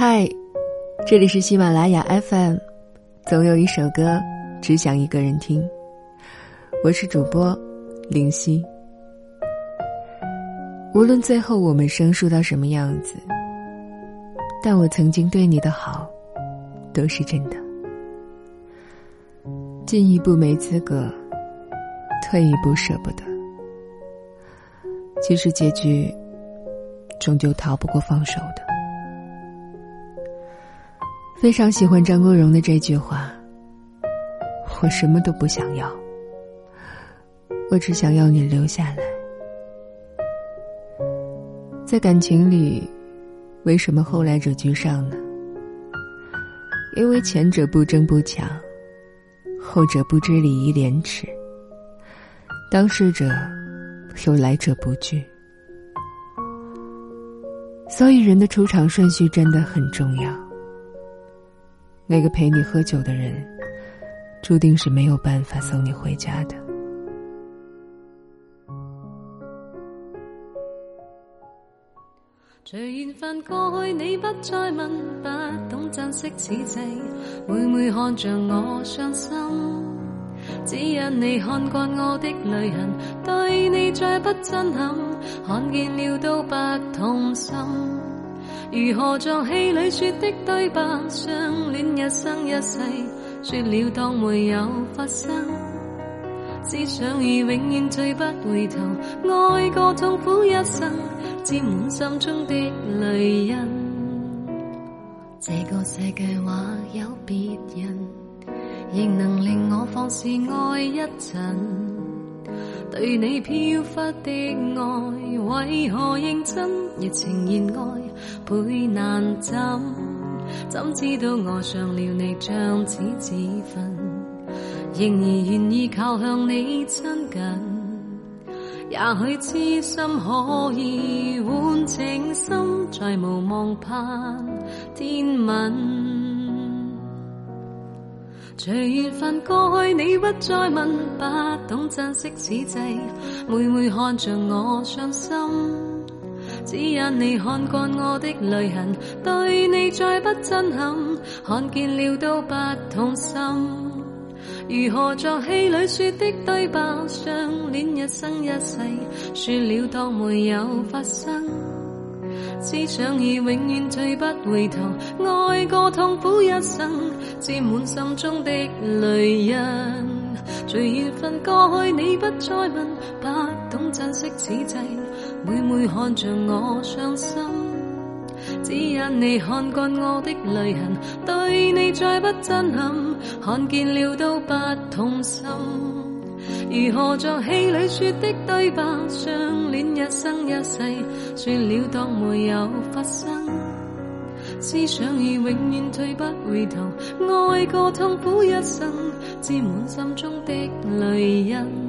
嗨，这里是喜马拉雅 FM，总有一首歌只想一个人听。我是主播灵犀。无论最后我们生疏到什么样子，但我曾经对你的好都是真的。进一步没资格，退一步舍不得。其实结局终究逃不过放手的。非常喜欢张国荣的这句话：“我什么都不想要，我只想要你留下来。”在感情里，为什么后来者居上呢？因为前者不争不抢，后者不知礼仪廉耻，当事者又来者不拒，所以人的出场顺序真的很重要。那个陪你喝酒的人，注定是没有办法送你回家的。随缘分过去，你不再问，不懂珍惜此际，每每看着我伤心，只因你看惯我的泪痕，对你再不震撼，看见了都不痛心。如何像戏里说的对白，相恋一生一世，说了当没有发生，只想而永远追不回头，爱过痛苦一生。沾满心中的泪印，这个世界或有别人，亦能令我放肆爱一阵。对你飘忽的爱，为何认真？热情热爱倍难枕，怎知道爱上了你像似自焚，仍然愿意靠向你亲近。也许痴心可以换情深，再无望盼天吻。随缘分过去，你不再问，不懂珍惜此际，每每看着我伤心，只因你看惯我的泪痕，对你再不震撼，看见了都不痛心。如何像戏里说的对白，相恋一生一世，说了当没有发生。只想而永远追不回头，爱过痛苦一生，沾满心中的泪印。随缘分过去，你不再问，不懂珍惜此际，每每看着我伤心。只因你看惯我的泪痕，对你再不震撼，看见了都不痛心。如何像戏里说的对白，相恋一生一世，算了当没有发生。思想已永远退不回头，爱过痛苦一生，沾满心中的泪印。